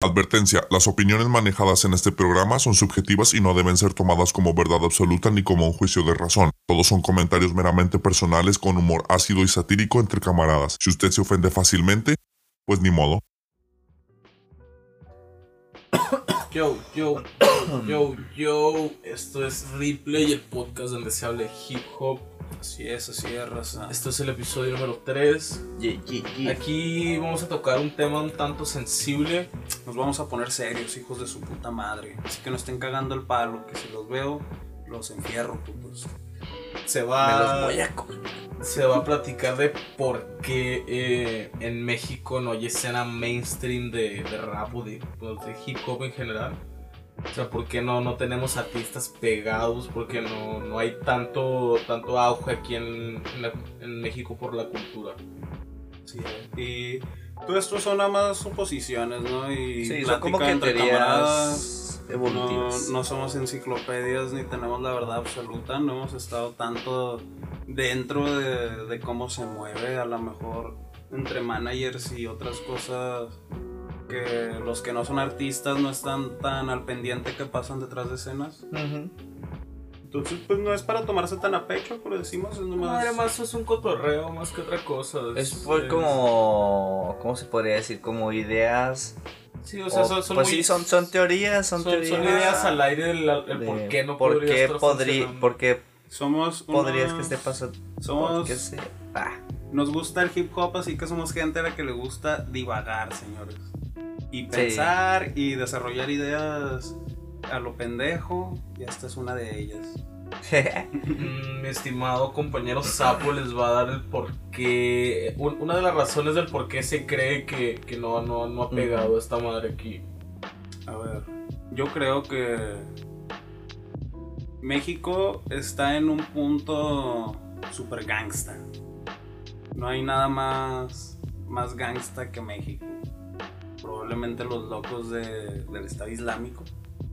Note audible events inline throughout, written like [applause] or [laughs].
Advertencia, las opiniones manejadas en este programa son subjetivas y no deben ser tomadas como verdad absoluta ni como un juicio de razón. Todos son comentarios meramente personales con humor ácido y satírico entre camaradas. Si usted se ofende fácilmente, pues ni modo. Yo, yo, yo, yo, esto es Replay, el podcast donde se habla de hip hop. Así es, así es, raza. Esto es el episodio número 3. Ye- ye- ye. Aquí vamos a tocar un tema un tanto sensible. Nos vamos a poner serios, hijos de su puta madre. Así que no estén cagando el palo, que si los veo, los enfierro, putos. Se Me los va, voy a comer. se va a platicar de por qué eh, en México no hay escena mainstream de, de rap o de, pues, de hip hop en general. O sea, ¿por qué no, no tenemos artistas pegados? ¿Por qué no, no hay tanto, tanto auge aquí en, en la- en México por la cultura? Sí, y todo esto son nada más suposiciones, ¿no? Y Sí, son como que entre teorías No, evolutivas. no somos enciclopedias ni tenemos la verdad absoluta, no hemos estado tanto dentro de, de cómo se mueve, a lo mejor entre managers y otras cosas que los que no son artistas no están tan al pendiente que pasan detrás de escenas. Ujú. Entonces, pues no es para tomarse tan a pecho, pero decimos, es No, nomás... además es un cotorreo más que otra cosa. Es por como, ¿cómo se podría decir? Como ideas. Sí, o sea, o- son, son pues muy- sí, son, son teorías, son, son- teorías. son ideas al aire del el de por qué no por qué estar podría, funcionando. por qué Somos podrías que esté pasando. Somos... se- ah, Nos gusta el hip hop, así que somos gente a la que le gusta divagar, señores. Y pensar y desarrollar ideas a lo pendejo, y esta es una de ellas. Mm, Mi estimado compañero Sapo les va a dar el por qué. un- Una de las razones del por qué se cree que, que no, no, no ha pegado esta madre aquí. A ver, yo creo que México está en un punto super gangsta. No hay nada más, más gangsta que México. Probablemente los locos de- del Estado Islámico.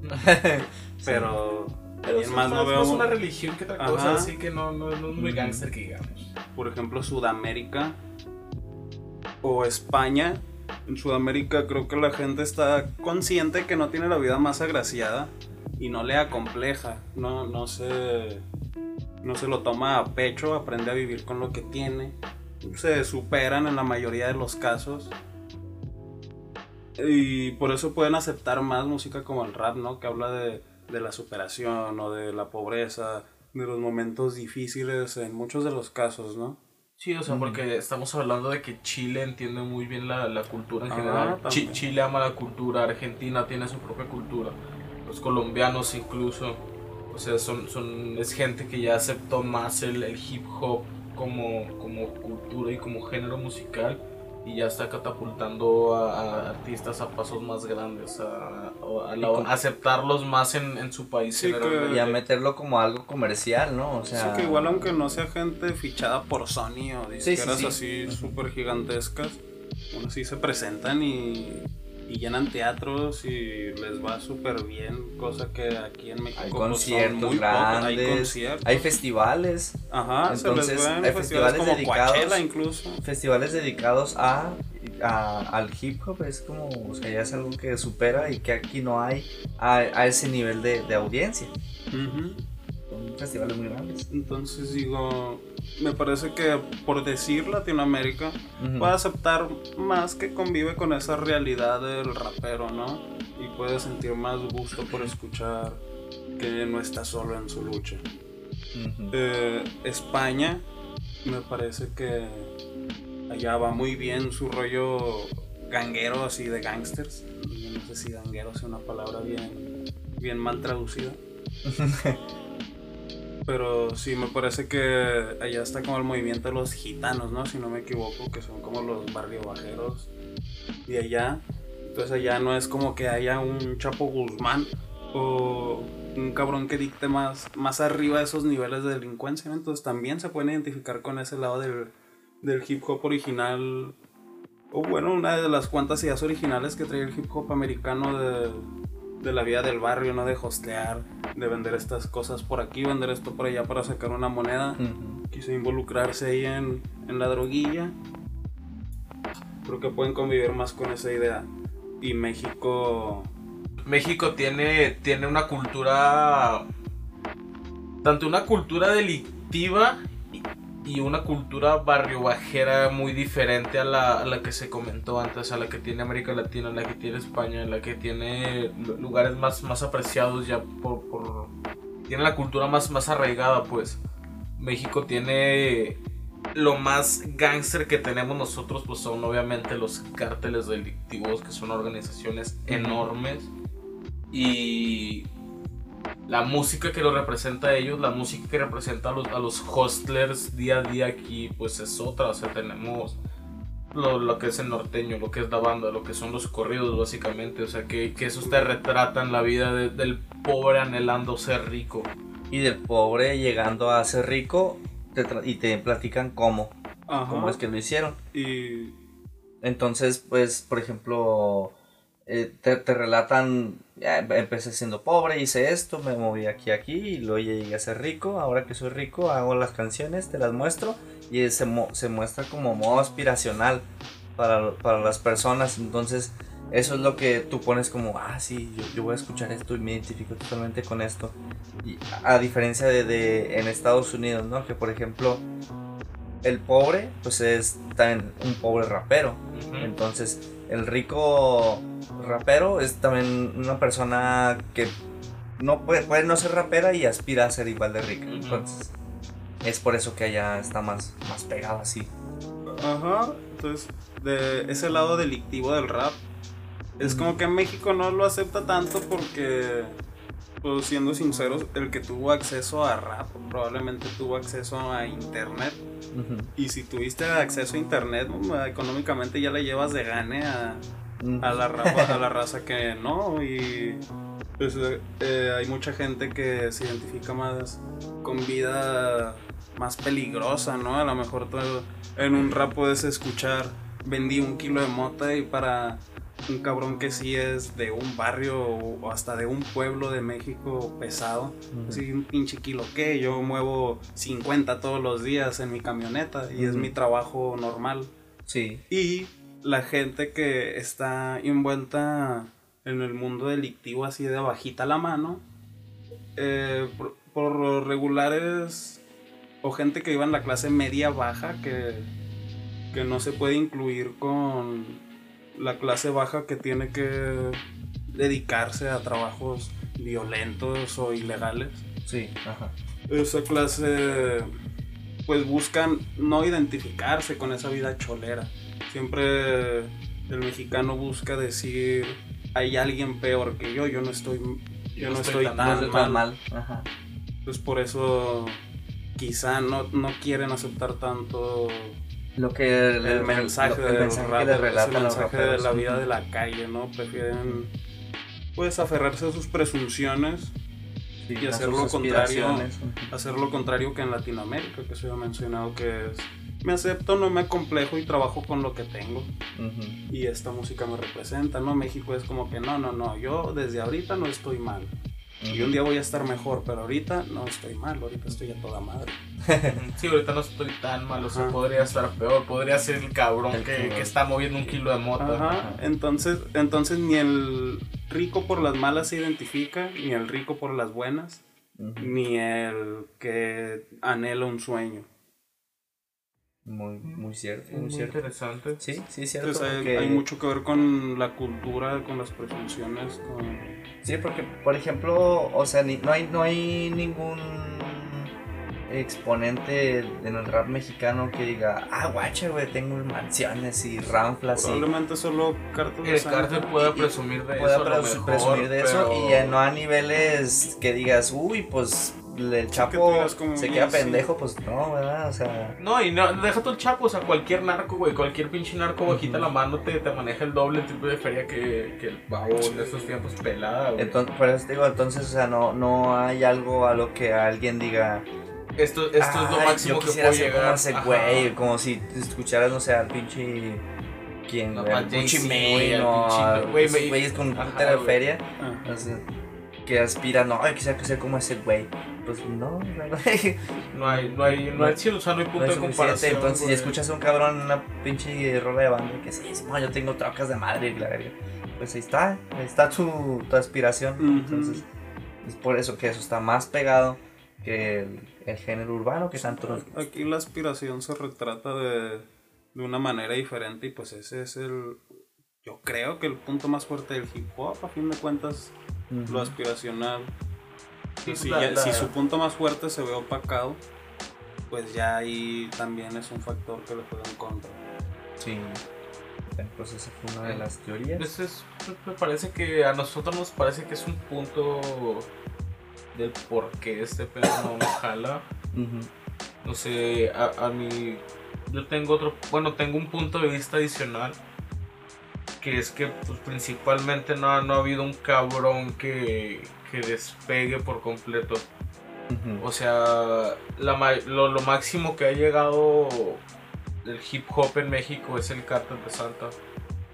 [laughs] Pero, Pero es más no veo. más una religión que otra cosa, Ajá. así que no, no, no es muy gangster que digamos. por ejemplo, Sudamérica o España. En Sudamérica creo que la gente está consciente que no tiene la vida más agraciada y no le acompleja, no, no, se, no se lo toma a pecho, aprende a vivir con lo que tiene, se superan en la mayoría de los casos. Y por eso pueden aceptar más música como el rap, ¿no? Que habla de, de la superación o de la pobreza, de los momentos difíciles en muchos de los casos, ¿no? Sí, o sea, porque estamos hablando de que Chile entiende muy bien la, la cultura en Ah, general. Chi- también. Chile ama la cultura, Argentina tiene su propia cultura, los colombianos incluso. O sea, son, son, es gente que ya aceptó más el, el hip hop como, como cultura y como género musical y ya está catapultando a, a artistas a pasos más grandes, a, la- aceptarlos más en, en su país. Sí, que- y a meterlo como algo comercial, ¿no? O sea, sí, que igual aunque no sea gente fichada por Sony o Sí, disqueras sí, así súper gigantescas, aún así se presentan y, y llenan teatros y les va súper bien, cosa que aquí en México hay pues, son conciertos muy pocos. Hay grandes, conciertos. hay festivales, Ajá, se entonces, les ven hay festivales festivales dedicados. Incluso. festivales dedicados a, a- al hip hop es como, o sea, ya es algo que supera y que aquí no hay a, a ese nivel de, de audiencia. Ujú. Son festivales muy grandes. Entonces digo, me parece que por decir Latinoamérica, Ujú. puede aceptar más que convive con esa realidad del rapero, ¿no? Y puede sentir más gusto por escuchar que no está solo en su lucha. Eh, España, me parece que allá va muy bien su rollo ganguero, así de gangsters. Yo no sé si ganguero es una palabra bien, bien mal traducida. [laughs] Pero sí, me parece que allá está como el movimiento de los gitanos, ¿no? Si no me equivoco, que son como los barrio bajeros de allá. Entonces allá no es como que haya un Chapo Guzmán o un cabrón que dicte más, más arriba de esos niveles de delincuencia, ¿no? Entonces también se pueden identificar con ese lado del, del hip hop original. O bueno, una de las cuantas ideas originales que trae el hip hop americano de, de la vida del barrio, ¿no? De hostear, de vender estas cosas por aquí, vender esto por allá para sacar una moneda. Ujú. Quiso involucrarse ahí en, en la droguilla. Creo que pueden convivir más con esa idea. Y México. México tiene, tiene una cultura. Tanto una cultura delictiva y- una cultura barrio bajera muy diferente a la, a la que se comentó antes, a la que tiene América Latina, a la que tiene España, a la que tiene lu- lugares más, más apreciados ya por, por- Tiene la cultura más, más arraigada, pues. México tiene lo más gángster que tenemos nosotros pues son obviamente los cárteles delictivos que son organizaciones enormes y la música que lo representa a ellos, la música que representa a los, a los hustlers día a día aquí pues es otra, o sea tenemos lo, lo que es el norteño, lo que es la banda, lo que son los corridos básicamente, o sea que, que esos te retratan la vida de- del pobre anhelando ser rico. Y del pobre llegando a ser rico te y te platican cómo, Ajá. cómo es que lo hicieron. Y. Entonces, pues, por ejemplo, eh, te, te relatan, em- empecé siendo pobre, hice esto, me moví aquí, aquí, y luego llegué a ser rico, ahora que soy rico hago las canciones, te las muestro, y se, se muestra como modo aspiracional para, para las personas, entonces eso es lo que tú pones como, ah, sí, yo, yo voy a escuchar esto y me identifico totalmente con esto. Y a, diferencia de, de en Estados Unidos, ¿no? Que por ejemplo, el pobre, pues es también un pobre rapero. Entonces, el rico rapero es también una persona que no puede, puede no ser rapera y aspira a ser igual de rica. Ujú. Entonces, es por eso que allá está más, más pegado así. Ajá. Entonces, de ese lado delictivo del rap, es como que en México no lo acepta tanto porque, pues siendo sinceros, el que tuvo acceso a rap probablemente tuvo acceso a internet. Y si tuviste acceso a internet, mm, económicamente ya le llevas de gane a, Mm. a la, raza, a la [laughs] raza que no. Y pues, eh, eh, hay mucha gente que se identifica más con vida más peligrosa, ¿no? A lo mejor tú en un rap puedes escuchar, vendí un kilo de mota y para un cabrón que sí es de un barrio o hasta de un pueblo de México pesado. Ujú. Sí, un pinche kilo que yo muevo 50 todos los días en mi camioneta y es mi trabajo normal. Sí. Y la gente que está envuelta en el mundo delictivo así de bajita la mano, eh, por, por lo regular es o gente que vive en la clase media baja que, que no se puede incluir con la clase baja que tiene que dedicarse a trabajos violentos o ilegales Sí. Ajá. esa clase pues buscan no identificarse con esa vida cholera. Siempre el mexicano busca decir hay alguien peor que yo, yo no estoy yo no estoy tan No tan es tan mal. mal. Ajá. Pues por eso quizá no, no quieren aceptar tanto Lo que el mensaje, lo- el de mensaje los que les rappers, relatan el los mensaje de la vida de la calle, ¿no? Prefieren pues aferrarse a sus presunciones Sí, y hacer lo contrario. hacer lo contrario que en Latinoamérica, que se ha mencionado que es me acepto, no me acomplejo y trabajo con lo que tengo y esta música me representa, ¿no? México es como que no, no, no, yo desde ahorita no estoy mal y un día voy a estar mejor, pero ahorita no estoy mal, ahorita estoy a toda madre. [laughs] Sí, ahorita no estoy tan mal, o sea, Ajá. podría estar peor, podría ser el cabrón El que, que está moviendo un kilo de moto. Ajá, entonces, entonces ni el rico por las malas se identifica, ni el rico por las buenas, ni el que anhela un sueño. Muy, muy cierto, Muy muy cierto. interesante. Sí, sí, cierto. Entonces hay, porque- hay mucho que ver con la cultura, con las presunciones, con... Sí, porque, por ejemplo, o sea, ni- no, hay, no hay ningún exponente en el rap mexicano que diga, ah, guacha, güey, tengo mansiones y ranflas y Probablemente solo cartas de El sangre. cártel pueda Y- y presumir de pueda eso. a lo pres- mejor, presumir de eso pero- y ya no a niveles que digas, uy, pues el que Chapo como, se "Mira, queda sí". pendejo, pues no, ¿verdad? O sea, No, y no, deja tú el chapo, o sea, cualquier narco, güey, cualquier pinche narco bajita la mano te, te maneja el doble, el triple de feria que, que el pavo en estos tiempos pelada, güey. entonces, por eso te digo, entonces, o sea, no, no hay algo a lo que alguien diga, Esto, esto es lo "Ay, máximo yo que quisiera puedo ser llegar. como ese Ajá. güey, como si escucharas, no sé, al pinche. Al Gucci o güeyes con Ajá, putera de feria. Ah. o sea, que aspiran, no, ay, quisiera ser como ese güey. Pues no, no, no hay, No hay, no hay, no hay, sí, o sea, no hay no punto hay de comparación. Entonces, si escuchas a un cabrón en una pinche rola de banda que sí, no, yo tengo trocas de madre y la verga. pues ahí está, ahí está tu, tu aspiración. Ujú. Entonces, es por eso que eso está más pegado que el, el género urbano que tanto nos gusta. Aquí la aspiración se retrata de, de una manera diferente y pues ese es el, yo creo que el punto más fuerte del hip hop, a fin de cuentas, Ujú. lo aspiracional. Sí, si, la- ya- la- si su punto más fuerte se ve opacado, pues ya ahí también es un factor que le juega en contra. Sí. Pues esa fue una de las teorías. Pues es- me parece que a nosotros nos parece que es un punto del por qué este pedo no nos jala. No sé, a, a mí. Yo tengo otro. Bueno, tengo un punto de vista adicional. Que es que, pues, principalmente no, no ha habido un cabrón que, que despegue por completo. O sea, la lo, lo máximo que ha llegado el hip hop en México es el Cártel de Santa.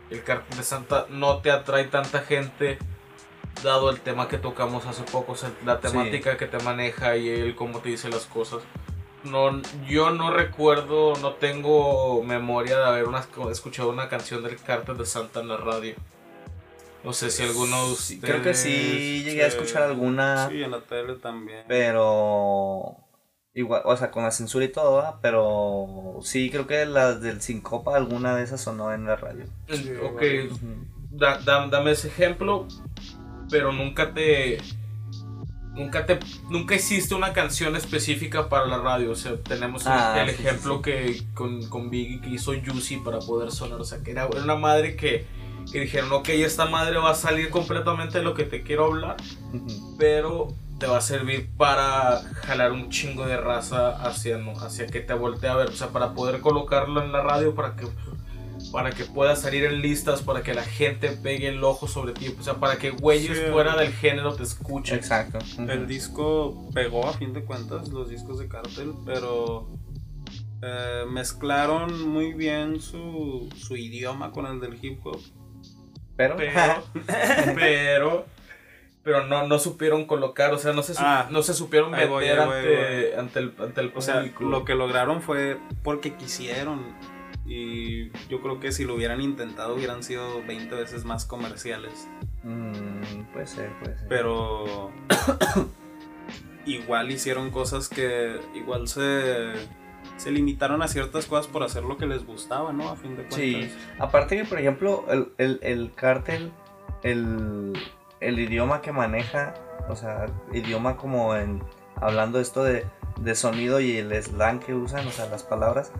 El Cártel de Santa no te atrae tanta gente dado el tema que tocamos hace poco, o sea, la temática que te maneja y él cómo te dice las cosas. No, yo no recuerdo, no tengo memoria de haber una- escuchado una canción del Cártel de Santa en la radio. No sé si alguno de Sí, ustedes... creo que sí llegué a escuchar alguna, Sí, en la tele también. pero igual, o sea, con la censura y todo, ¿verdad? pero sí creo que las del Sincopa alguna de esas sonó en la radio. Sí, Ok, da- da- dame ese ejemplo, pero nunca te. Nunca te. Nunca hiciste una canción específica para la radio. O sea, tenemos el- Ah, el sí, sí, ejemplo sí. que con, con Biggie que hizo Juicy para poder sonar. O sea, que era, era una madre que, que dijeron, ok, esta madre va a salir completamente de lo que te quiero hablar, pero te va a servir para jalar un chingo de raza hacia, no, hacia que te voltee a ver. O sea, para poder colocarlo en la radio, para que para que pueda salir en listas, para que la gente pegue el ojo sobre ti, o sea, para que güeyes Sí. fuera del género te escuchen. Exacto. El disco pegó a fin de cuentas, los discos de Cartel, pero eh, mezclaron muy bien su, su idioma con el del hip hop. Pero, Pero, [laughs] pero, pero no, no supieron colocar, o sea, no se, su- Ah, no se supieron voy, meter voy, ante, ante el, ante el O sea, público. lo que lograron fue porque quisieron. Y yo creo que si lo hubieran intentado hubieran sido 20 veces más comerciales. Mm, puede ser, puede ser. Pero [coughs] igual hicieron cosas que igual se, se limitaron a ciertas cosas por hacer lo que les gustaba, ¿no? A fin de cuentas. Sí, aparte que por ejemplo el, el, el cártel, el, el idioma que maneja, o sea, idioma como en, hablando esto de, de sonido y el slang que usan, o sea, las palabras,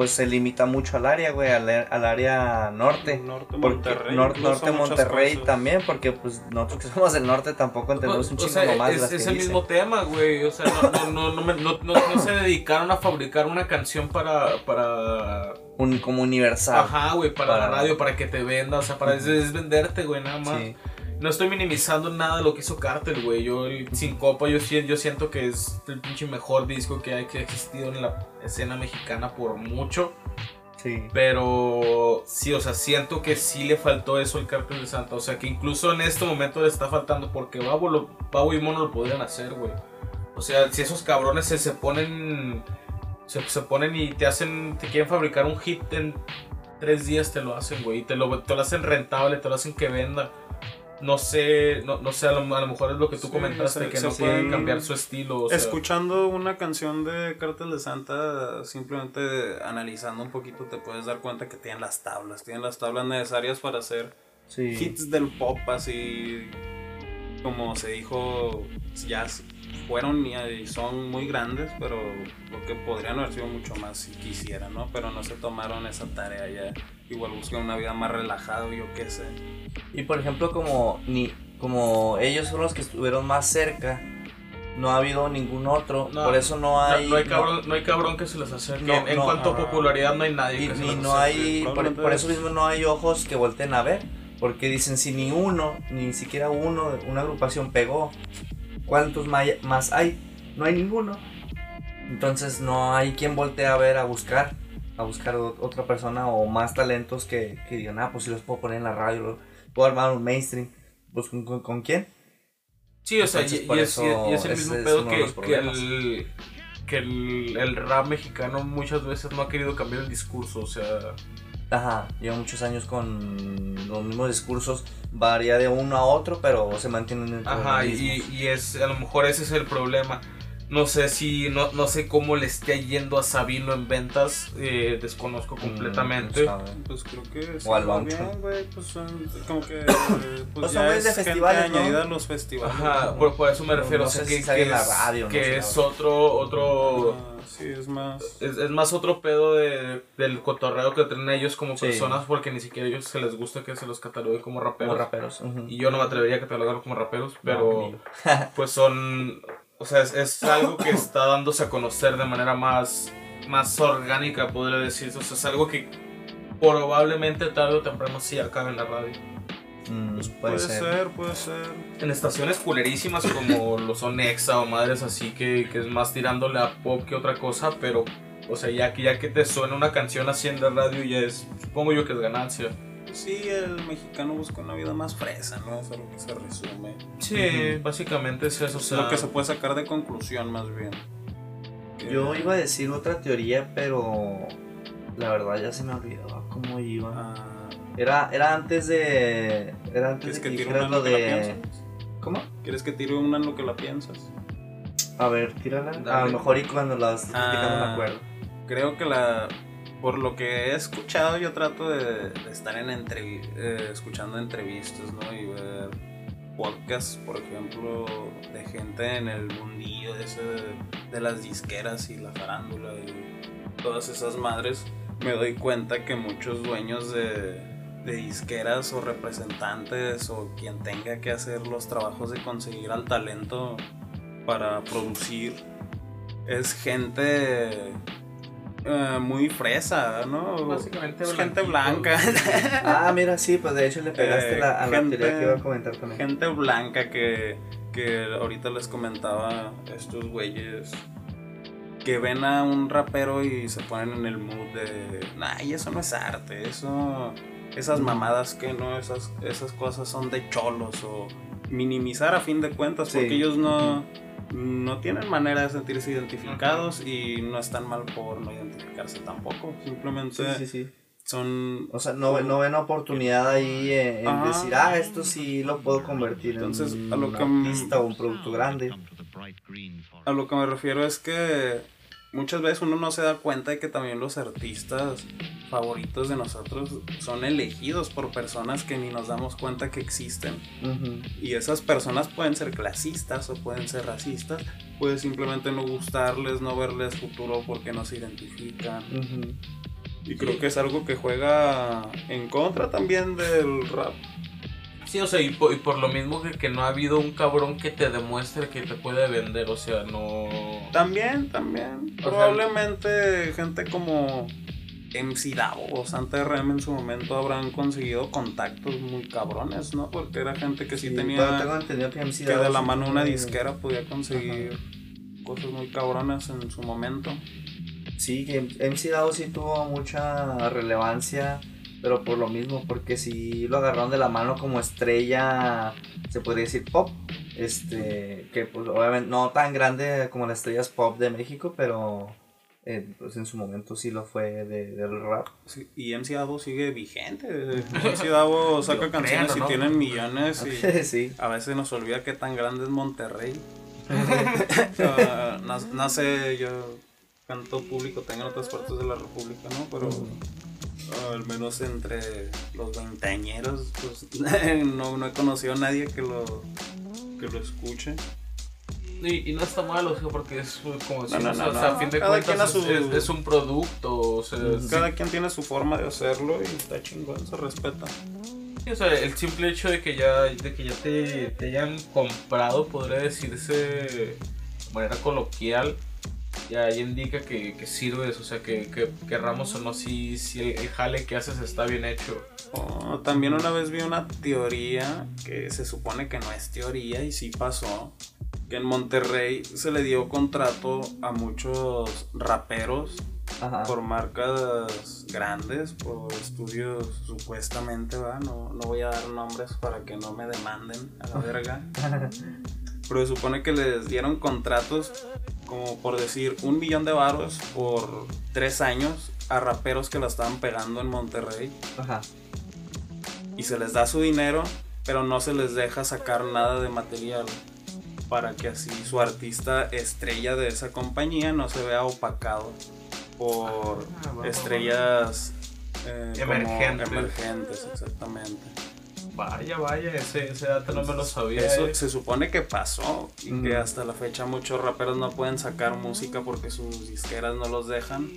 pues se limita mucho al área, güey, al, al área norte. Norte Porque Monterrey. nor- norte Monterrey cosas. también, porque pues nosotros que somos del norte tampoco entendemos un chingo sea, nomás es, las es que el mismo tema, güey. O sea, no, no, no, se dedicaron a fabricar una canción para, para Un, como universal. Ajá, güey, para, la radio, para que te venda, o sea, para es, es venderte, güey, nada más. Sí. No estoy minimizando nada de lo que hizo Cartel, güey. Yo, Sin Copa, yo, yo siento que es el pinche mejor disco que ha, que ha existido en la escena mexicana por mucho. Sí. Pero sí, o sea, siento que sí le faltó eso al Cartel de Santa. O sea, que incluso en este momento le está faltando porque Babo, lo, Babo y Mono lo podrían hacer, güey. O sea, si esos cabrones se, se ponen. Se, se ponen y te hacen. Te quieren fabricar un hit en tres días, te lo hacen, güey. Y te lo, te lo hacen rentable, te lo hacen que venda. No sé, no, no sé, a lo, a lo mejor es lo que tú Sí, comentaste, se- que se no pueden cambiar su estilo. O sea, Escuchando una canción de Cártel de Santa, simplemente analizando un poquito, te puedes dar cuenta que tienen las tablas, tienen las tablas necesarias para hacer Sí. hits del pop, así como se dijo, ya fueron y son muy grandes, pero lo que podrían haber sido mucho más si quisieran, ¿no? Pero no se tomaron esa tarea ya. Igual buscan una vida más relajada, yo qué sé. Y por ejemplo, como ni como ellos son los que estuvieron más cerca, no ha habido ningún otro, No, por eso no no, hay no hay cabrón, no hay cabrón que se les acerque. No, en en no, cuanto a popularidad, no hay nadie y, que se ni les no acerque. hay por, por eso es- mismo no hay ojos que volteen a ver, porque dicen si ni uno, ni siquiera uno, una agrupación pegó, ¿cuántos más hay? No hay ninguno. Entonces no hay quien voltee a ver a buscar, a buscar otra persona o más talentos que, que digan, ah, pues si los puedo poner en la radio, puedo armar un mainstream. Pues ¿con, con- con quién? Sí, o sea, y, es, eso y es el mismo pedo que, el, que el, el rap mexicano muchas veces no ha querido cambiar el discurso, o sea, Ajá, lleva muchos años con los mismos discursos, varía de uno a otro, pero se mantienen en Ajá, y, y es, a lo mejor ese es el problema. No sé si, no, no sé cómo le esté yendo a Sabino en ventas, eh, desconozco Mm, completamente. Pues creo que sí, O al güey, pues son como que eh, [coughs] pues Pues ya son güeyes de es gente festivales, ¿no? añadida a los festivales. Ajá, ¿no? por, por eso me No- refiero, no o sea, sé que, si sale que en la es, radio, no que sé, es la otro, otro, Ah, sí, es más. es, es más otro pedo de, del cotorreo que traen ellos como Sí. personas porque ni siquiera a ellos se les gusta que se los catalogue como raperos. como raperos. Y yo no me atrevería a catalogarlos como raperos, No, pero pues son, o sea, es, es algo que [laughs] está dándose a conocer de manera más, más orgánica, podría decirse. O sea, es algo que probablemente tarde o temprano sí acabe en la radio. Mm, Pues puede, ser. puede ser. En estaciones culerísimas como [laughs] lo son Exa o madres así que, que es más tirándole a pop que otra cosa, pero, o sea, ya que, ya que te suena una canción así en la radio ya es, supongo yo que es ganancia. Sí, el mexicano busca una vida más fresa, ¿no? Es a lo que se resume. Sí, básicamente es eso. O Es sea, lo que se puede sacar de conclusión, más bien. Yo iba a decir otra teoría, pero la verdad ya se me olvidó cómo iba. Ah, Era, era antes de. Era antes ¿Quieres de que que tire una dijeras en lo que la de. piensas? ¿Cómo? ¿Quieres que tire una en lo que la piensas? A ver, tírala. A Dale. lo mejor y cuando la estés platicando me Ah. acuerdo. Creo que la. Por lo que he escuchado, yo trato de, estar en eh, escuchando entrevistas, ¿no? Y ver podcasts, por ejemplo, de gente en el mundillo de, de las disqueras y la farándula y todas esas madres. Me doy cuenta que muchos dueños de, de disqueras o representantes o quien tenga que hacer los trabajos de conseguir al talento para producir es gente eh, muy fresa, ¿no? Básicamente gente blanca. Ah, mira, sí, pues de hecho le pegaste Eh, la, a la gente- teoría que iba a comentar también. gente blanca que, que ahorita les comentaba estos güeyes que ven a un rapero y se ponen en el mood de, ay, eso no es arte, eso, esas mamadas que no, esas, esas cosas son de cholos o minimizar a fin de cuentas Sí. porque ellos no, no tienen manera de sentirse identificados y no están mal por no identificarse tampoco, simplemente Sí, sí, sí. son O sea, no, no ven oportunidad ahí en, en Ajá. decir, ah, esto sí lo puedo convertir Entonces, en a lo un que- artista o un producto grande. A lo que me refiero es que muchas veces uno no se da cuenta de que también los artistas favoritos de nosotros son elegidos por personas que ni nos damos cuenta que existen. Y esas personas pueden ser clasistas o pueden ser racistas, puede simplemente no gustarles, no verles futuro porque no se identifican. Y creo que es algo que juega en contra también del rap. Sí, o sea, y por, y por lo mismo que, que no ha habido un cabrón que te demuestre que te puede vender, o sea, no... También, también. O sea, Probablemente gente como MC Davo o Santa RM en su momento habrán conseguido contactos muy cabrones, ¿no? Porque era gente que sí, pero tenía tengo entendido que, MC que de la sí mano una disquera podía conseguir cosas muy cabronas en su momento. Sí, que MC Davo sí tuvo mucha relevancia, pero por lo mismo, porque si lo agarraron de la mano como estrella, se podría decir pop, este, que pues obviamente no tan grande como las estrellas pop de México, pero eh, pues en su momento sí lo fue de- del rap. Sí, y MC Davo sigue vigente. MC Davo [laughs] saca Yo canciones creo, y tienen millones y [laughs] sí. a veces nos olvida que tan grande es Monterrey. [laughs] Ah, sé, yo canto público, tengo en otras partes de la República, ¿no? Pero ah, al menos entre los veinteañeros, pues no, no he conocido a nadie que lo, que lo escuche. Y, y no está mal, o sea, porque es como decimos, no, no, o sea, a no. fin de Cada cuentas es, su- es- es un producto, o sea, sí, Cada quien tiene su forma de hacerlo y está chingón, se respeta. o sea, el simple hecho de que ya, de que ya te, te hayan comprado, podría decirse de manera coloquial, ya, ya indica que, que sirves, o sea, que, que querramos o no, si, si el, el jale que haces está bien hecho. Oh, también una vez vi una teoría que se supone que no es teoría y sí pasó. Que en Monterrey se le dio contrato a muchos raperos Ajá. por marcas grandes, por estudios supuestamente, ¿va? No, no voy a dar nombres para que no me demanden a la verga. [laughs] Pero se supone que les dieron contratos como por decir un millón de varos por tres años a raperos que la estaban pegando en Monterrey Ajá. y se les da su dinero, pero no se les deja sacar nada de material para que así su artista estrella de esa compañía no se vea opacado por Ah, estrellas eh, como Emergentes. emergentes, exactamente. Vaya, vaya, ese, ese dato no me lo sabía. Eso eh. se supone que pasó y Mm. que hasta la fecha muchos raperos no pueden sacar música porque sus disqueras no los dejan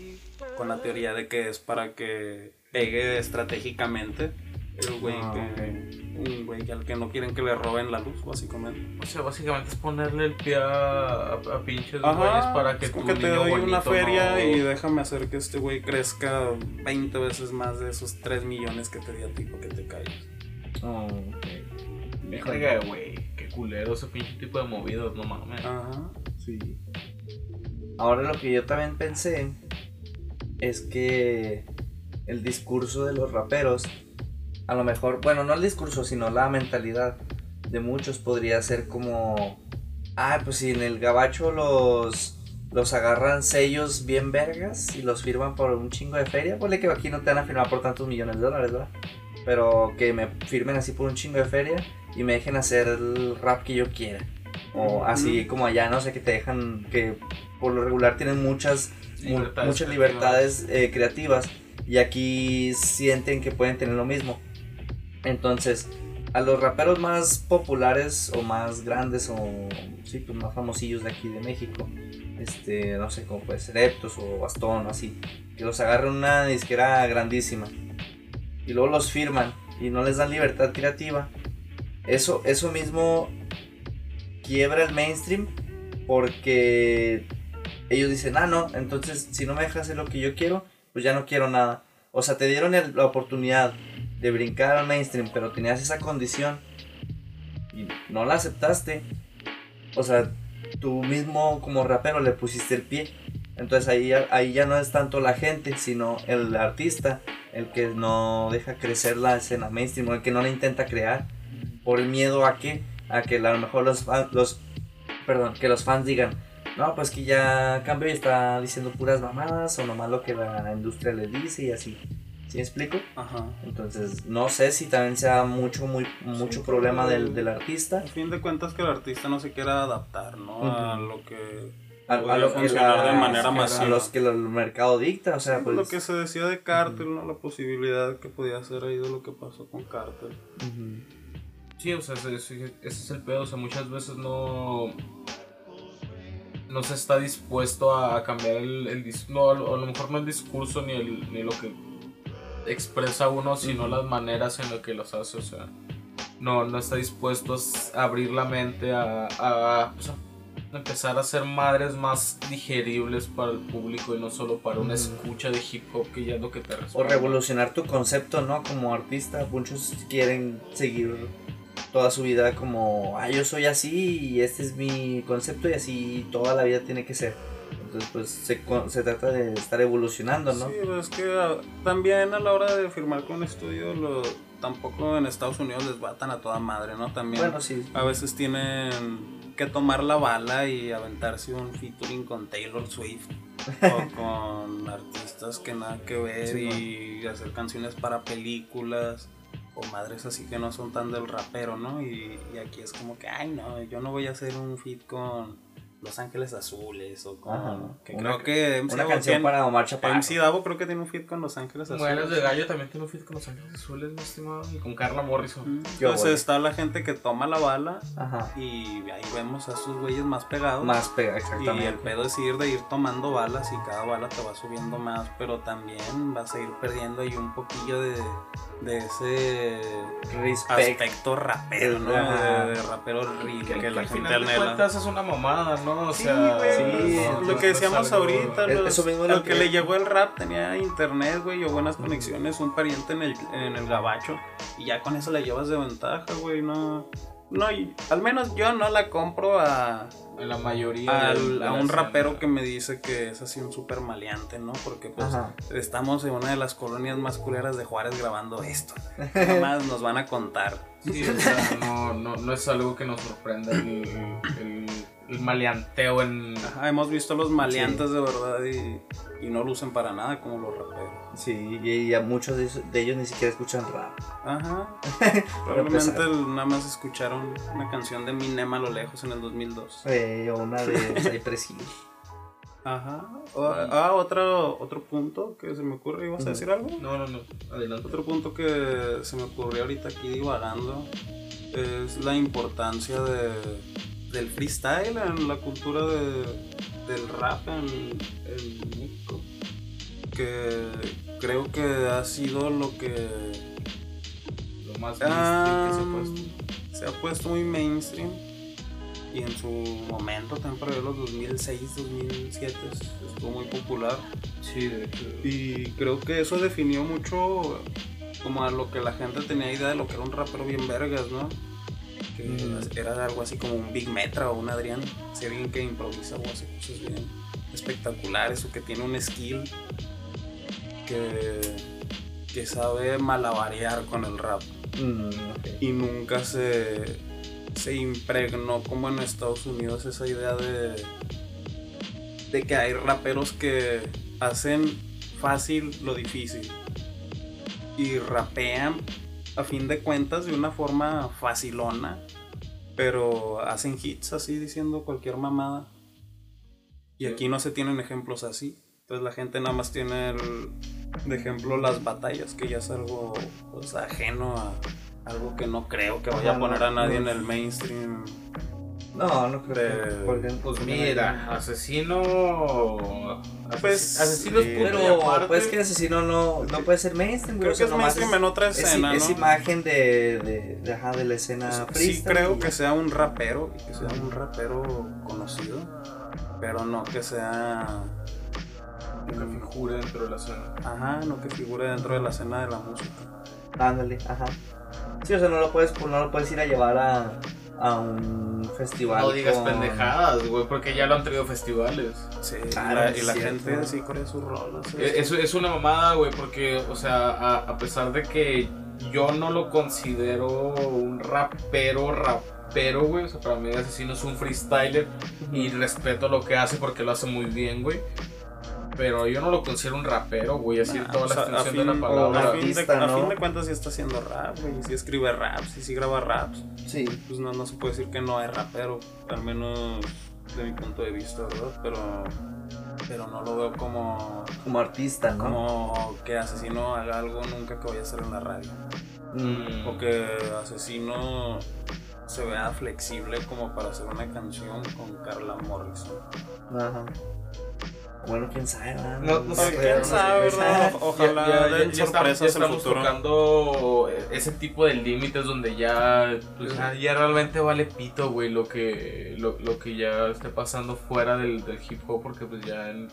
con la teoría de que es para que pegue estratégicamente el güey Ah, que un güey al que no quieren que le roben la luz básicamente. O sea, básicamente es ponerle el pie a, a, pinches güeyes para que es como que te doy una feria no- y déjame hacer que este güey crezca 20 veces más de esos 3 millones que te di a ti para que te caigas. Oh, ok. Verga, güey, qué culero ese pinche tipo de movidos, no mames. Ajá. Sí. Ahora lo que yo también pensé es que el discurso de los raperos, a lo mejor, bueno, no el discurso, sino la mentalidad de muchos podría ser como, ah, pues si en el gabacho los, los agarran sellos bien vergas y los firman por un chingo de feria, ponle que aquí no te van a firmar por tantos millones de dólares, ¿verdad? Pero que me firmen así por un chingo de feria y me dejen hacer el rap que yo quiera. O así como allá, no sé, que te dejan, que por lo regular tienen muchas, mu- Libertades muchas creativas. libertades eh, creativas y aquí sienten que pueden tener lo mismo. Entonces, a los raperos más populares o más grandes o sí, pues más famosillos de aquí de México, este, no sé, como puede ser Eptos o Bastón o así, que los agarran una disquera grandísima y luego los firman y no les dan libertad creativa. Eso, eso mismo quiebra el mainstream porque ellos dicen, ah, no, entonces si no me dejas hacer lo que yo quiero, pues ya no quiero nada. O sea, te dieron la oportunidad de brincar al mainstream, pero tenías esa condición y no la aceptaste. O sea, tú mismo como rapero le pusiste el pie. Entonces ahí, ahí ya no es tanto la gente, sino el artista, el que no deja crecer la escena mainstream, el que no la intenta crear, por el miedo a que, a que a lo mejor los, perdón, que los fans digan, no, pues que ya cambió y está diciendo puras mamadas, o nomás lo que la industria le dice y así. ¿Sí me explico? Ajá. Entonces, no sé si también sea mucho, muy, mucho Sí, problema del, del artista. A fin de cuentas que el artista no se quiera adaptar, ¿no? A lo que A, a lo que la- de manera a masiva. los que el mercado dicta, o sea, pues... lo que se decía de Cartel, ¿no? La posibilidad que podía ser ahí de lo que pasó con Cartel. Ujú. Sí, o sea, ese, ese- es el pedo. O sea, muchas veces no. No se está dispuesto a cambiar el, el dis- no, a lo, a mejor no el discurso ni, el, ni lo que expresa uno, sino las maneras en las que los hace. O sea, no, no está dispuesto a abrir la mente a, a, pues, a empezar a hacer madres más digeribles para el público y no solo para una escucha de hip hop que ya es lo que te O responde. revolucionar tu concepto, ¿no? Como artista, muchos quieren seguir toda su vida como, ah, yo soy así y este es mi concepto y así toda la vida tiene que ser. Entonces, pues se, se trata de estar evolucionando, ¿no? Sí, pero es que ah, también a la hora de firmar con un estudio, lo, tampoco en Estados Unidos les batan a toda madre, ¿no? También Bueno, sí. a veces tienen que tomar la bala y aventarse un featuring con Taylor Swift o [laughs] con artistas que nada que ver Sí, y hacer canciones para películas o madres así que no son tan del rapero, ¿no? Y, y aquí es como que, ay, no, yo no voy a hacer un feat con Los Ángeles Azules o con... Ajá. que Una- creo que MC Una Davo canción tiene- para Omar Chaparro. MC Davo creo que tiene un feat con Los Ángeles Azules. Muelas de Gallo también tiene un feat con Los Ángeles Azules, mi estimado, y con Carla Morrison. Mm, Entonces está la gente que toma la bala Ajá. y ahí vemos a sus güeyes más pegados. Más pega, Y exactamente. el pedo es ir de ir tomando balas y cada bala te va subiendo más, pero también vas a ir perdiendo ahí un poquillo de, de ese Respect. aspecto rapero, ¿no? De, de rapero real que, Que, la al gente final de anhela. cuentas es una mamada, ¿no? O Sí, sea, güey, sí, no- lo que decíamos ahorita, Es- los- eso mismo es lo al que, que- le llegó el rap tenía internet, güey, o buenas conexiones, un pariente en el, en el gabacho, y ya con eso la llevas de ventaja, güey, no... No, y al menos yo no la compro a, la mayoría. al- de- de a un rapero que me dice que es así un súper maleante, ¿no? Porque pues Ajá. estamos en una de las colonias más culeras de Juárez grabando esto. [laughs] Nada más nos van a contar. Sí, o sea, no, no, no es algo que nos sorprenda el, el- el maleanteo en... Ajá, hemos visto los maleantes de verdad y, y no lucen para nada como los raperos. Sí, y a muchos de, ellos ni siquiera escuchan rap. Ajá. [laughs] Probablemente nada más escucharon una canción de Eminem a lo lejos en el 2002. Eh, o una de [laughs] Cypress Hill. Ajá. O- ah, otro, otro punto que se me ocurre. ¿Ibas a decir algo? No, no, no, adelante. Otro punto que se me ocurrió ahorita aquí divagando es la importancia de, del freestyle en la cultura de- del rap en, en México. Que creo que ha sido lo que Lo más Ah, que se ha puesto. se ha puesto muy mainstream. Y en su momento, también por ahí los 2006, 2007, estuvo muy popular. Sí, de hecho. Y creo que eso definió mucho como a lo que la gente tenía idea de lo que era un rapero bien vergas, ¿no? Que Mm. era algo así como un Big Metra o un Adrián, si alguien que improvisa o hace cosas bien espectaculares o que tiene un skill que, que sabe malabarear con el rap Mm, y nunca se, se impregnó como en Estados Unidos esa idea de, de que hay raperos que hacen fácil lo difícil y rapean a fin de cuentas de una forma facilona, pero hacen hits así diciendo cualquier mamada. Y aquí no se tienen ejemplos así. Entonces la gente nada más tiene el- de ejemplo las batallas, que ya es algo pues, ajeno a algo que no creo que vaya a poner a nadie en el mainstream. No, no creo que. De- porque- Pues porque mira, asesino. ases- Pues, asesino es sí. y Pero aparte. pues que asesino no, no puede ser mainstream, güey. Creo o sea, que es mainstream en otra es, escena, es ¿no? imagen de, de, de, ajá, de la escena Sí freestyle creo que ya. sea un rapero, y que sea un rapero conocido, pero no que sea... Nunca figura dentro de la escena. Ajá, no que figure dentro de la escena de la música. Ándale, ajá. Sí, o sea, no lo puedes, no lo puedes ir a llevar a, a un festival. No digas con- pendejadas, güey, porque ya lo han traído festivales. Sí, Ah, y la, es y la gente sí corre sus rolas. Eh, Eso es una mamada, güey, porque, o sea, a, a pesar de que yo no lo considero un rapero, rapero, güey, o sea, para mí Asesino es un freestyler y respeto lo que hace porque lo hace muy bien, güey. Pero yo no lo considero un rapero, güey, así Nah, toda o la sea, extensión a de la fin- palabra. A fin, de, artista, a ¿no? fin de cuentas sí está haciendo rap, güey. Sí escribe raps, y sí graba raps. Sí. Pues no, no se puede decir que no es rapero, al menos de mi punto de vista, ¿verdad? Pero, pero no lo veo como, Como artista, ¿no? como que Asesino haga algo nunca que vaya a hacer en la radio. Mm, O que Asesino se vea flexible como para hacer una canción con Carla Morrison. Ajá. Bueno, quién sabe, ¿verdad? No, no sé, quién sabe, ¿verdad? Ojalá Ya- ya- den ya estamos- sorpresas el estamos tocando ese tipo de límites donde ya, pues, ya, ya realmente vale pito, güey, lo que, lo, lo que ya esté pasando fuera del, del hip hop, porque pues ya en-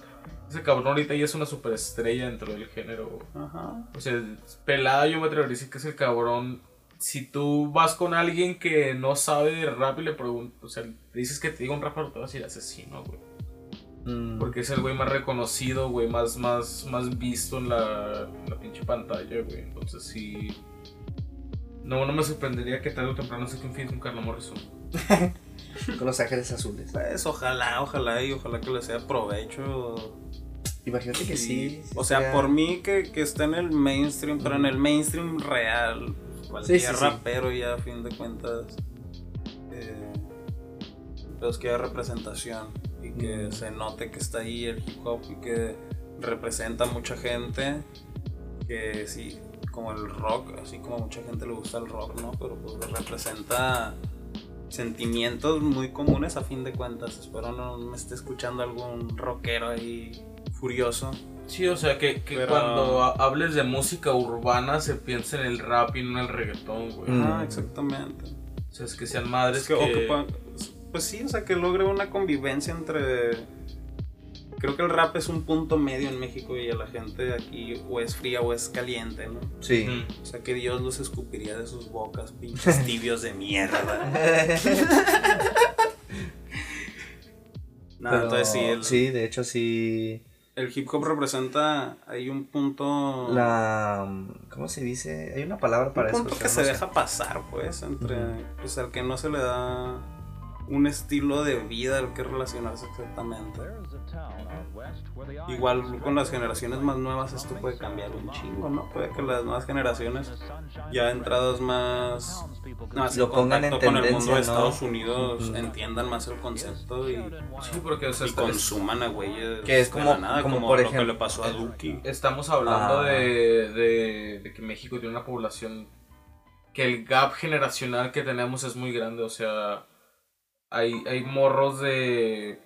ese cabrón ahorita ya es una superestrella dentro del género. Ajá. O sea, pelada yo me atrevería a decir que es el cabrón. Si tú vas con alguien que no sabe de rap y le preguntas, o sea, le dices que te diga un rapero, te vas a decir asesino, güey. Mm, Porque es el güey más reconocido, güey, más, más, más visto en la, en la pinche pantalla, güey. Entonces sí. No, no me sorprendería que tarde o temprano se confíe con Carla Morrison. [laughs] Con los ángeles azules. Pues ojalá, ojalá y ojalá que le sea provecho. Imagínate que sí. O sea, por mí que, que esté en el mainstream, pero en el mainstream real. Cualquier Sí, sí, sí. rapero ya a fin de cuentas. Eh, pues que haya representación que Mm. se note que está ahí el hip hop y que representa a mucha gente. Que sí, como el rock, así como a mucha gente le gusta el rock, ¿no? Pero pues representa sentimientos muy comunes a fin de cuentas. Espero no me esté escuchando algún rockero ahí furioso. Sí, o sea, que, que Pero- cuando ha- hables de música urbana se piense en el rap y no en el reggaetón, güey. Ah, exactamente. O sea, es que sean madres Es que, que... ocupa- pues sí, o sea, que logre una convivencia entre... Creo que el rap es un punto medio en México y a la gente aquí o es fría o es caliente, ¿no? Sí. O sea, que Dios los escupiría de sus bocas, pinches [laughs] tibios de mierda. [laughs] No, Pero, entonces sí, el, sí, de hecho sí. el hip hop representa ahí un punto... La. ¿Cómo se dice? Hay una palabra para un eso. punto que se deja pasar, pues, entre... Ujú. Pues al que no se le da un estilo de vida al que relacionarse exactamente. Igual con las generaciones más nuevas esto puede cambiar un chingo, ¿no? Puede que las nuevas generaciones ya entradas más, más Lo en pongan en contacto con el mundo tendencia, de ¿no? Estados Unidos Ujú. entiendan más el concepto y, Sí, porque o sea, y está- consuman a güeyes Que es de como- nada, como como, por lo ejemplo- que le pasó a Duki. estamos hablando Ah. de, de, de que México tiene una población que el gap generacional que tenemos es muy grande, o sea, hay, hay morros de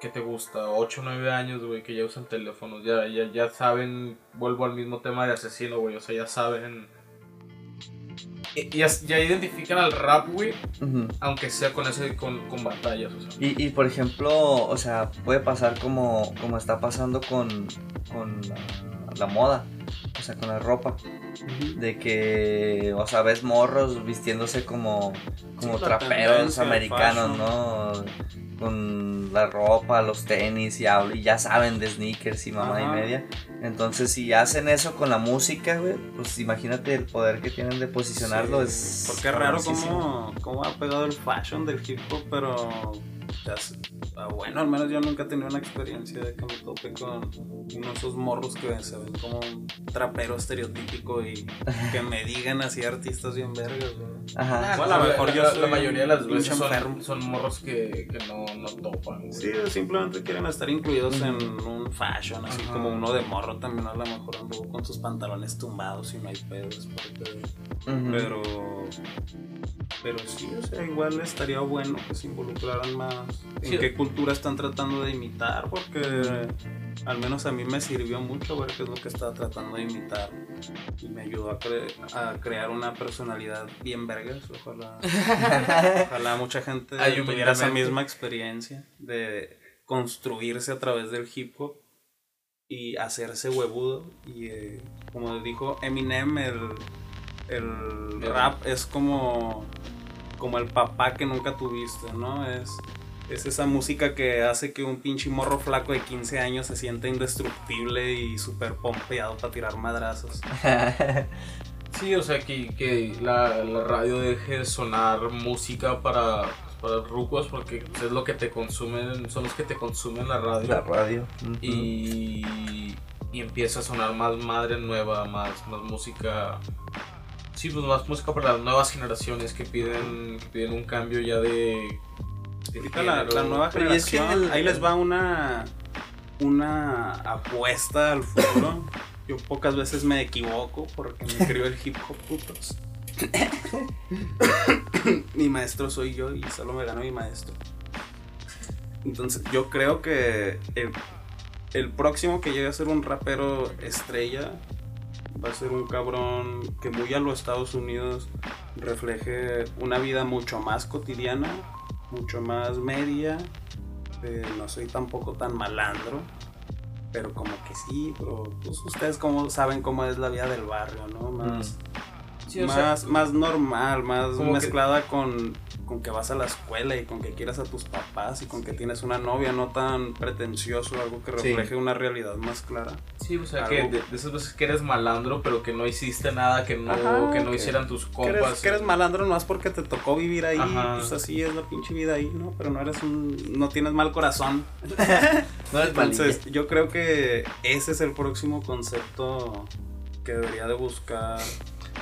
que te gusta, 8 o 9 años, güey, que ya usan teléfonos, ya, ya, ya saben, vuelvo al mismo tema de asesino, güey, o sea, ya saben, ya, ya identifican al rap, güey, aunque sea con ese, con, con batallas, o sea. Y, y por ejemplo, o sea, puede pasar como, como está pasando con, con la, la moda, o sea, con la ropa. De que, o sea, ves morros vistiéndose como, como traperos americanos. ¿no? Con la ropa, los tenis y, ya saben de sneakers y mamá y media. Entonces, si hacen eso con la música, güey, pues imagínate el poder que tienen de posicionarlo. Sí, es Porque es raro cómo, cómo ha pegado el fashion del hip hop, pero bueno, al menos yo nunca he tenido una experiencia de que me tope con uno de esos morros que se ven como un trapero estereotípico y que me digan así artistas bien vergas. Ajá. Bueno, a lo la, mejor yo la- soy la mayoría de las veces son, enfermo. son morros que, que no, no topan. Sí, simplemente quieren estar incluidos en un fashion, así Ajá. como uno de morro también a lo mejor anduvo con sus pantalones tumbados y no hay pedos. Pero, pero sí, o sea, igual estaría bueno que se involucraran más en Sí. qué cultura están tratando de imitar, porque al menos a mí me sirvió mucho ver qué es lo que estaba tratando de imitar me ayudó a, cre- a crear una personalidad bien vergas. Ojalá, [laughs] ojalá mucha gente Ay, tuviera esa misma experiencia de construirse a través del hip hop y hacerse huevudo. Y eh, como dijo Eminem, el, el El- rap es como, como el papá que nunca tuviste, ¿no? Es, es esa música que hace que un pinche morro flaco de 15 años se sienta indestructible y súper pompeado para tirar madrazos. [laughs] Sí, o sea, que, que la, la radio deje de sonar música para, para rucos porque es lo que te consumen, son los que te consumen la radio. La radio. y, y empieza a sonar más madre nueva, más, más música. Sí, pues más música para las nuevas generaciones que piden, que piden un cambio ya de. Ahorita la, nueva Pero es que generación, el- ahí les va una, una apuesta al futuro. Yo pocas veces me equivoco porque me crió el hip hop putos. [coughs] mi maestro soy yo y solo me ganó mi maestro. Entonces yo creo que el, el próximo que llegue a ser un rapero estrella va a ser un cabrón que muy a los Estados Unidos refleje una vida mucho más cotidiana, mucho más media. eh, no soy tampoco tan malandro, pero como que sí, pero pues ustedes como saben cómo es la vida del barrio, ¿no? Más, Sí, sea, más, más normal, más que- mezclada con, con que vas a la escuela y con que quieras a tus papás y con que tienes una novia, no tan pretencioso, algo que Sí. refleje una realidad más clara. sí, o sea, algo- que de, de esas veces que eres malandro, pero que no hiciste nada, que no, Ajá, que no que- hicieran tus Que compas. eres, que eres malandro no es porque te tocó vivir ahí, Ajá. pues así es la pinche vida ahí, ¿no? Pero no eres un, no tienes mal corazón. [laughs] No es Entonces, yo creo que ese es el próximo concepto que debería de buscar.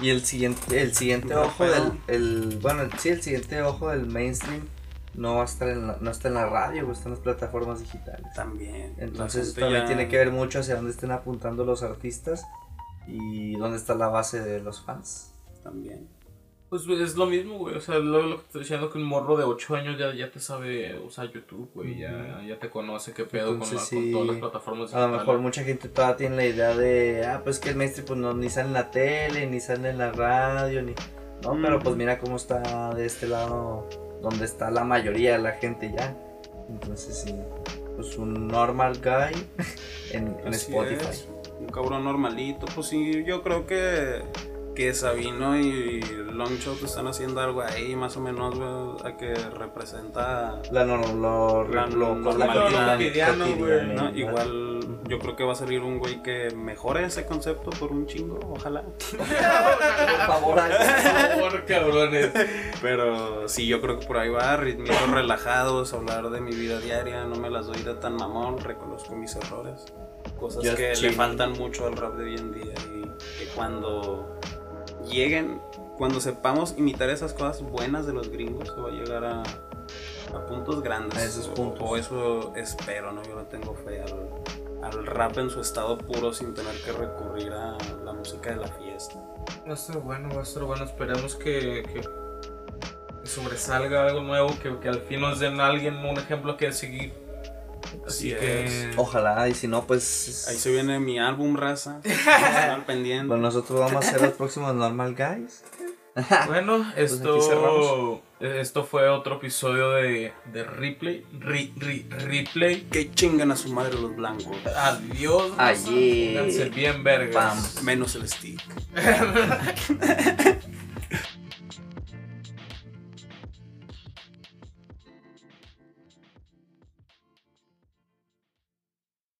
Y el siguiente, el siguiente ojo del, el, bueno, sí, el siguiente ojo del mainstream no va a estar en la, no está en la radio, está en las plataformas digitales. También. Entonces también ya- tiene que ver mucho hacia dónde estén apuntando los artistas y dónde está la base de los fans. También. Pues es lo mismo, güey. O sea, lo, lo que estoy diciendo que un morro de 8 años ya, ya te sabe usar YouTube, güey. Ya, ya te conoce qué pedo con, la- Entonces, con sí, todas las plataformas. A lo mejor mucha gente todavía tiene la idea de, ah, pues que el mainstream pues no, ni sale en la tele, ni sale en la radio, ni... No, pero pues mira cómo está de este lado, donde está la mayoría de la gente ya. Entonces sí, pues un normal guy [laughs] en, en Spotify. es. Un cabrón normalito. Pues sí, yo creo que que Sabino y Longshot están haciendo algo ahí, más o menos, güey, a que representa La no, lo, La lo, normalidad cotidiano, güey, ¿no? Igual yo creo que va a salir un güey que mejore ese concepto por un chingo, ojalá. [laughs] Por favor, Por favor, cabrones. Pero sí, yo creo que por ahí va, ritmitos [laughs] relajados, hablar de mi vida diaria, no me las doy de tan mamón, reconozco mis errores. Cosas Ya que chill. le faltan mucho al rap de hoy en día y que cuando lleguen, cuando sepamos imitar esas cosas buenas de los gringos, se va a llegar a, a puntos grandes. A esos puntos. O, eso espero, ¿no? Yo no tengo fe al, al rap en su estado puro sin tener que recurrir a la música de la fiesta. Va a estar bueno, va a estar bueno. Esperemos que, que, que sobresalga algo nuevo, que, que al fin nos den a alguien un ejemplo que seguir. Así Así que. es. Ojalá, y si no, pues. Ahí se viene mi álbum, raza. [laughs] Pendiente. Bueno, nosotros vamos a ser los próximos Normal Guys. [laughs] Bueno, aquí esto, cerramos. esto fue otro episodio de, de Replay. Ri- ri- replay. Que chingan a su madre los blancos. Adiós. Allí. Bien vergas. Menos el stick. [laughs]